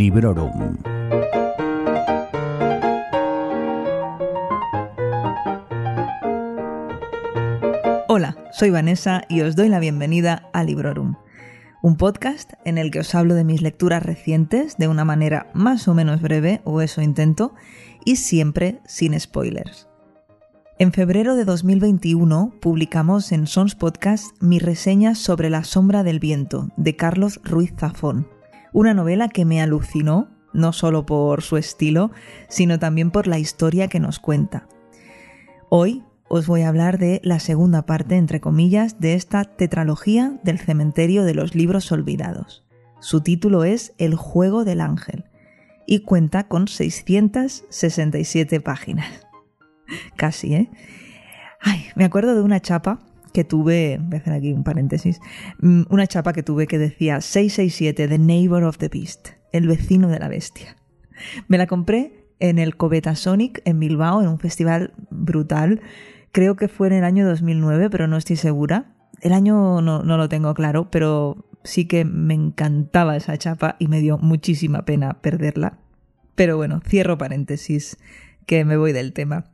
Librorum. Hola, soy Vanessa y os doy la bienvenida a Librorum, un podcast en el que os hablo de mis lecturas recientes de una manera más o menos breve, o eso intento, y siempre sin spoilers. En febrero de 2021 publicamos en Sons Podcast mi reseña sobre La sombra del viento de Carlos Ruiz Zafón, una novela que me alucinó, no solo por su estilo, sino también por la historia que nos cuenta. Hoy os voy a hablar de la segunda parte, entre comillas, de esta tetralogía del cementerio de los libros olvidados. Su título es El juego del ángel y cuenta con 667 páginas. Casi, ¿eh? Ay, me acuerdo de una chapa que tuve, voy a hacer aquí un paréntesis, mm, una chapa que tuve que decía 667, The Neighbor of the Beast, el vecino de la bestia. Me la compré en el Cobeta Sonic en Bilbao, en un festival brutal Creo que fue en el año 2009, pero no estoy segura. El año no, lo tengo claro, pero sí que me encantaba esa chapa y me dio muchísima pena perderla. Pero bueno, cierro paréntesis, que me voy del tema.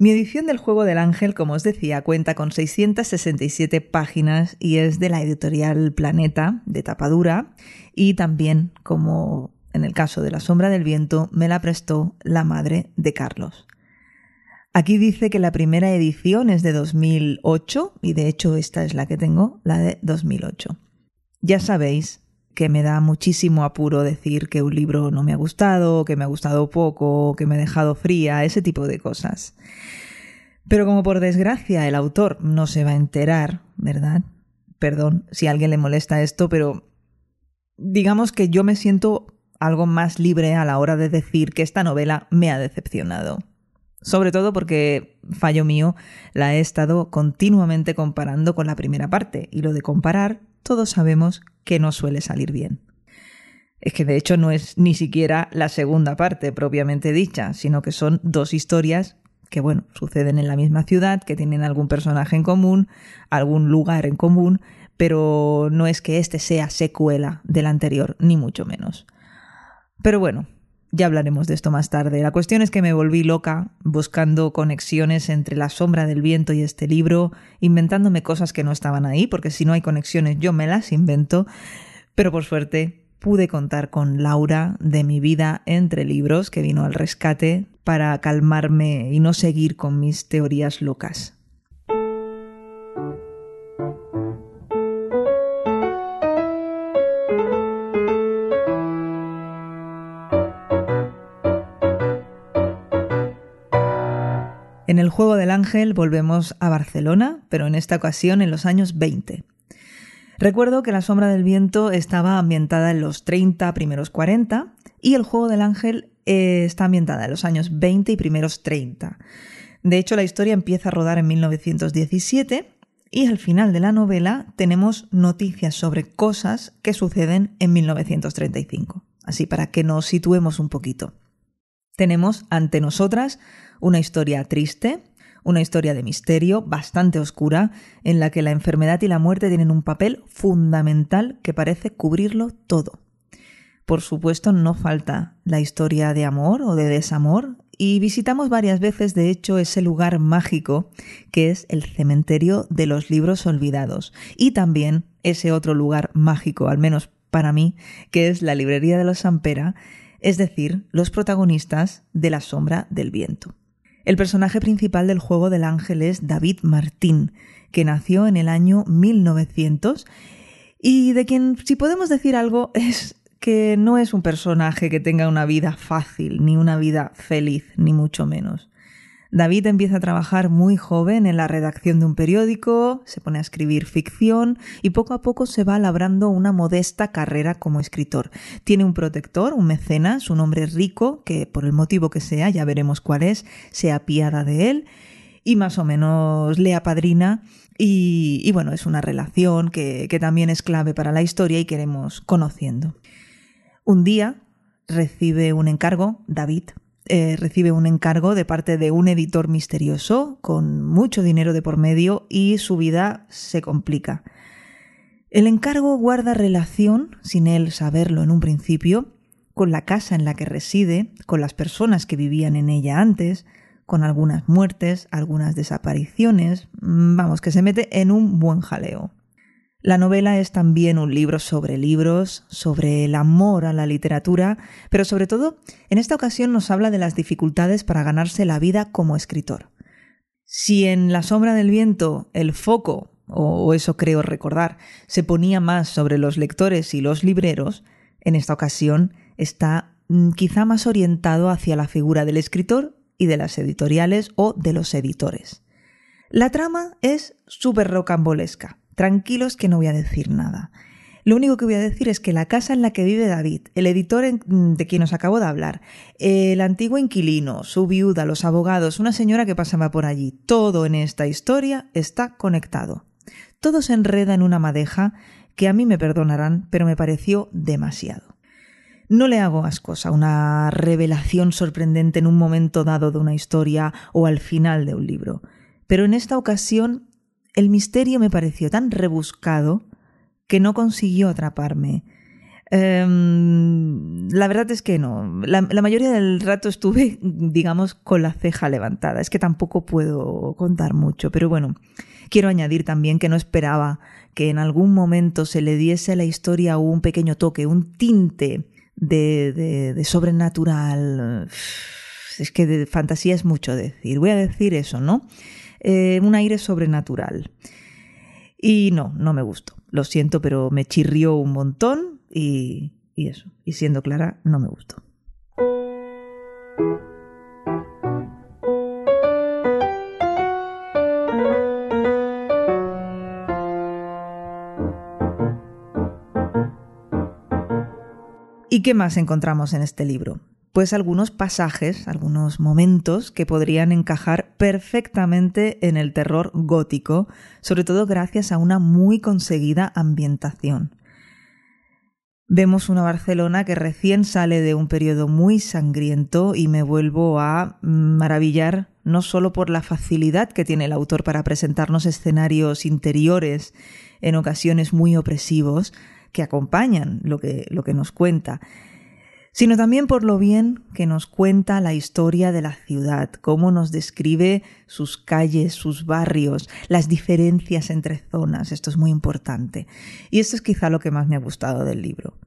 Mi edición del Juego del Ángel, como os decía, cuenta con 667 páginas y es de la editorial Planeta, de tapadura, y también, como en el caso de La Sombra del Viento, me la prestó la madre de Carlos. Aquí dice que la primera edición es de 2008 y de hecho esta es la que tengo, la de 2008. Ya sabéis que me da muchísimo apuro decir que un libro no me ha gustado, que me ha gustado poco, que me ha dejado fría, ese tipo de cosas. Pero como por desgracia el autor no se va a enterar, ¿verdad? Perdón si a alguien le molesta esto, pero digamos que yo me siento algo más libre a la hora de decir que esta novela me ha decepcionado. Sobre todo porque, fallo mío, la he estado continuamente comparando con la primera parte, y lo de comparar todos sabemos que no suele salir bien. Es que de hecho no es ni siquiera la segunda parte propiamente dicha, sino que son dos historias que, bueno, suceden en la misma ciudad, que tienen algún personaje en común, algún lugar en común, pero no es que este sea secuela del anterior, ni mucho menos. Pero bueno, ya hablaremos de esto más tarde. La cuestión es que me volví loca buscando conexiones entre La sombra del viento y este libro, inventándome cosas que no estaban ahí, porque si no hay conexiones yo me las invento, pero por suerte pude contar con Laura de mi vida entre libros, que vino al rescate para calmarme y no seguir con mis teorías locas. En el Juego del Ángel volvemos a Barcelona, pero en esta ocasión en los años 20. Recuerdo que La Sombra del Viento estaba ambientada en los 30, primeros 40, y El Juego del Ángel eh, está ambientada en los años 20 y primeros 30. De hecho, la historia empieza a rodar en 1917 y al final de la novela tenemos noticias sobre cosas que suceden en 1935. Así para que nos situemos un poquito. Tenemos ante nosotras una historia triste, una historia de misterio bastante oscura, en la que la enfermedad y la muerte tienen un papel fundamental que parece cubrirlo todo. Por supuesto, no falta la historia de amor o de desamor, y visitamos varias veces, de hecho, ese lugar mágico que es el cementerio de los libros olvidados, y también ese otro lugar mágico, al menos para mí, que es la librería de los Sampera, es decir, los protagonistas de La sombra del viento. El personaje principal del juego del ángel es David Martín, que nació en el año 1900 y de quien, si podemos decir algo, es que no es un personaje que tenga una vida fácil, ni una vida feliz, ni mucho menos. David empieza a trabajar muy joven en la redacción de un periódico, se pone a escribir ficción y poco a poco se va labrando una modesta carrera como escritor. Tiene un protector, un mecenas, un hombre rico que, por el motivo que sea, ya veremos cuál es, se apiada de él y más o menos le apadrina y, bueno, es una relación que, que también es clave para la historia y queremos conociendo. Un día recibe un encargo, David, eh, recibe un encargo de parte de un editor misterioso con mucho dinero de por medio y su vida se complica. El encargo guarda relación, sin él saberlo en un principio, con la casa en la que reside, con las personas que vivían en ella antes, con algunas muertes, algunas desapariciones, vamos, que se mete en un buen jaleo. La novela es también un libro sobre libros, sobre el amor a la literatura, pero sobre todo, en esta ocasión nos habla de las dificultades para ganarse la vida como escritor. Si en La sombra del viento el foco, o eso creo recordar, se ponía más sobre los lectores y los libreros, en esta ocasión está mm, quizá más orientado hacia la figura del escritor y de las editoriales o de los editores. La trama es súper rocambolesca. Tranquilos que no voy a decir nada. Lo único que voy a decir es que la casa en la que vive David, el editor de quien os acabo de hablar, el antiguo inquilino, su viuda, los abogados, una señora que pasaba por allí, todo en esta historia está conectado. Todo se enreda en una madeja que a mí me perdonarán, pero me pareció demasiado. No le hago ascos a una revelación sorprendente en un momento dado de una historia o al final de un libro, pero en esta ocasión el misterio me pareció tan rebuscado que no consiguió atraparme. Em, la verdad es que no. La, mayoría del rato estuve, digamos, con la ceja levantada. Es que tampoco puedo contar mucho, pero bueno, quiero añadir también que no esperaba que en algún momento se le diese a la historia un pequeño toque, un tinte de sobrenatural. Es que de fantasía es mucho decir. Voy a decir eso, ¿no? Eh, un aire sobrenatural. Y no, no me gustó. Lo siento, pero me chirrió un montón y, y eso. Y siendo clara, no me gustó. ¿Y qué más encontramos en este libro? Pues algunos pasajes, algunos momentos que podrían encajar perfectamente en el terror gótico, sobre todo gracias a una muy conseguida ambientación. Vemos una Barcelona que recién sale de un periodo muy sangriento y me vuelvo a maravillar no solo por la facilidad que tiene el autor para presentarnos escenarios interiores en ocasiones muy opresivos que acompañan lo que, lo que nos cuenta, sino también por lo bien que nos cuenta la historia de la ciudad, cómo nos describe sus calles, sus barrios, las diferencias entre zonas. Esto es muy importante. Y esto es quizá lo que más me ha gustado del libro.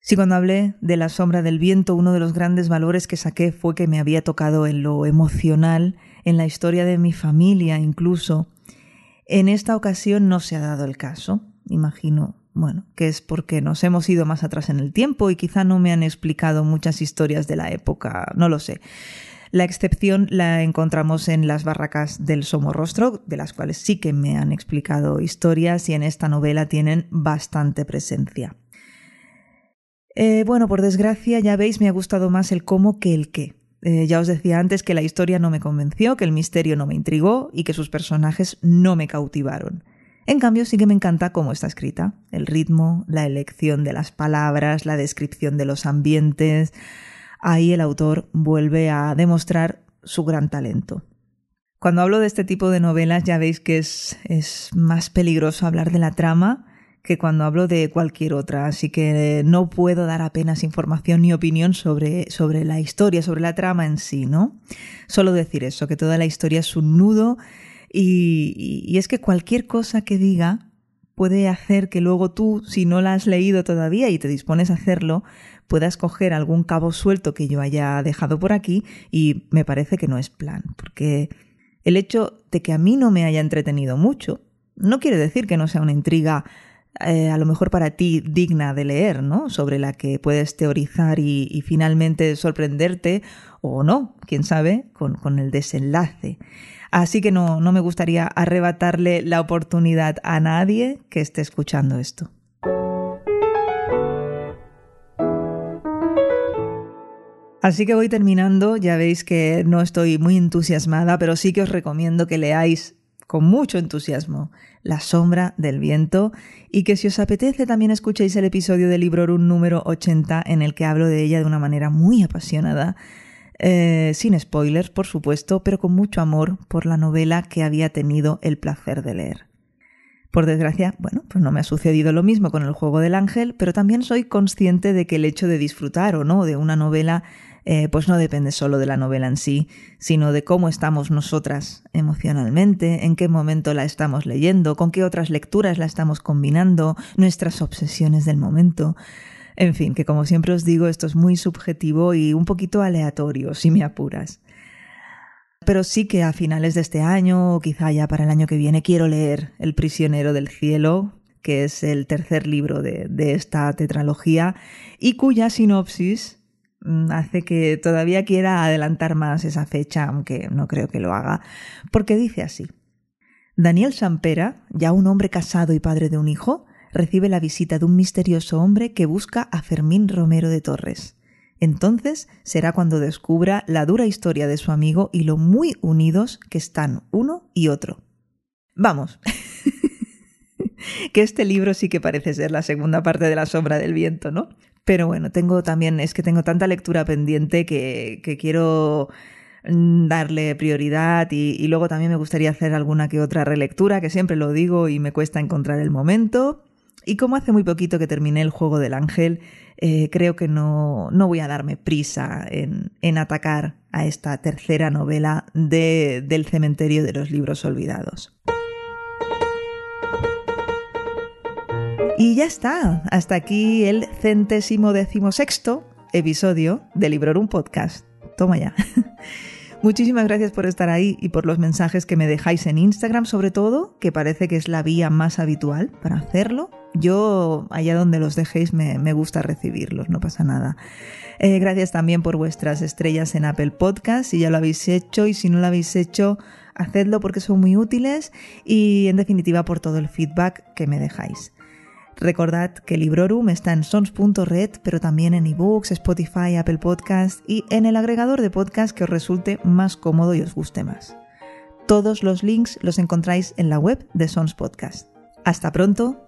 Si cuando hablé de la sombra del viento, uno de los grandes valores que saqué fue que me había tocado en lo emocional, en la historia de mi familia incluso, en esta ocasión no se ha dado el caso, imagino bueno, que es porque nos hemos ido más atrás en el tiempo y quizá no me han explicado muchas historias de la época, no lo sé. La excepción la encontramos en las barracas del Somorrostro, de las cuales sí que me han explicado historias y en esta novela tienen bastante presencia. Eh, bueno, por desgracia, ya veis, me ha gustado más el cómo que el qué. Eh, ya os decía antes que la historia no me convenció, que el misterio no me intrigó y que sus personajes no me cautivaron. En cambio, sí que me encanta cómo está escrita. El ritmo, la elección de las palabras, la descripción de los ambientes. Ahí el autor vuelve a demostrar su gran talento. Cuando hablo de este tipo de novelas ya veis que es, es más peligroso hablar de la trama que cuando hablo de cualquier otra, así que no puedo dar apenas información ni opinión sobre, sobre la historia, sobre la trama en sí, ¿no? Solo decir eso, que toda la historia es un nudo y, es que cualquier cosa que diga puede hacer que luego tú, si no la has leído todavía y te dispones a hacerlo, puedas coger algún cabo suelto que yo haya dejado por aquí y me parece que no es plan, porque el hecho de que a mí no me haya entretenido mucho no quiere decir que no sea una intriga eh, a lo mejor para ti digna de leer, ¿no? Sobre la que puedes teorizar y, finalmente sorprenderte o no, quién sabe, con, con el desenlace. Así que no, no me gustaría arrebatarle la oportunidad a nadie que esté escuchando esto. Así que voy terminando, ya veis que no estoy muy entusiasmada, pero sí que os recomiendo que leáis con mucho entusiasmo La sombra del viento y que si os apetece también escuchéis el episodio del Librorum número 80 en el que hablo de ella de una manera muy apasionada eh, sin spoilers, por supuesto, pero con mucho amor por la novela que había tenido el placer de leer. Por desgracia, bueno, pues no me ha sucedido lo mismo con el juego del ángel, pero también soy consciente de que el hecho de disfrutar o no de una novela eh, pues no depende solo de la novela en sí, sino de cómo estamos nosotras emocionalmente, en qué momento la estamos leyendo, con qué otras lecturas la estamos combinando, nuestras obsesiones del momento. En fin, que como siempre os digo, esto es muy subjetivo y un poquito aleatorio, si me apuras. Pero sí que a finales de este año, o quizá ya para el año que viene, quiero leer El prisionero del cielo, que es el tercer libro de, de esta tetralogía, y cuya sinopsis Mm, hace que todavía quiera adelantar más esa fecha, aunque no creo que lo haga, porque dice así. Daniel Sampera, ya un hombre casado y padre de un hijo, recibe la visita de un misterioso hombre que busca a Fermín Romero de Torres. Entonces será cuando descubra la dura historia de su amigo y lo muy unidos que están uno y otro. Vamos, que este libro sí que parece ser la segunda parte de La sombra del viento, ¿no? Pero bueno, tengo también, es que tengo tanta lectura pendiente que, quiero mm, darle prioridad y, luego también me gustaría hacer alguna que otra relectura, que siempre lo digo y me cuesta encontrar el momento. Y como hace muy poquito que terminé el juego del ángel, eh, creo que no, no, voy a darme prisa en, en atacar a esta tercera novela de, del cementerio de los libros olvidados. Y ya está, hasta aquí el centésimo decimosexto episodio de Librorum Podcast. Toma ya. Muchísimas gracias por estar ahí y por los mensajes que me dejáis en Instagram, sobre todo, que parece que es la vía más habitual para hacerlo. Yo, allá donde los dejéis, me, gusta recibirlos, no pasa nada. Eh, gracias también por vuestras estrellas en Apple Podcast, si ya lo habéis hecho y si no lo habéis hecho, hacedlo porque son muy útiles y, en definitiva, por todo el feedback que me dejáis. Recordad que Librorum está en sons.red, pero también en ebooks, Spotify, Apple Podcast y en el agregador de podcast que os resulte más cómodo y os guste más. Todos los links los encontráis en la web de Sons Podcast. Hasta pronto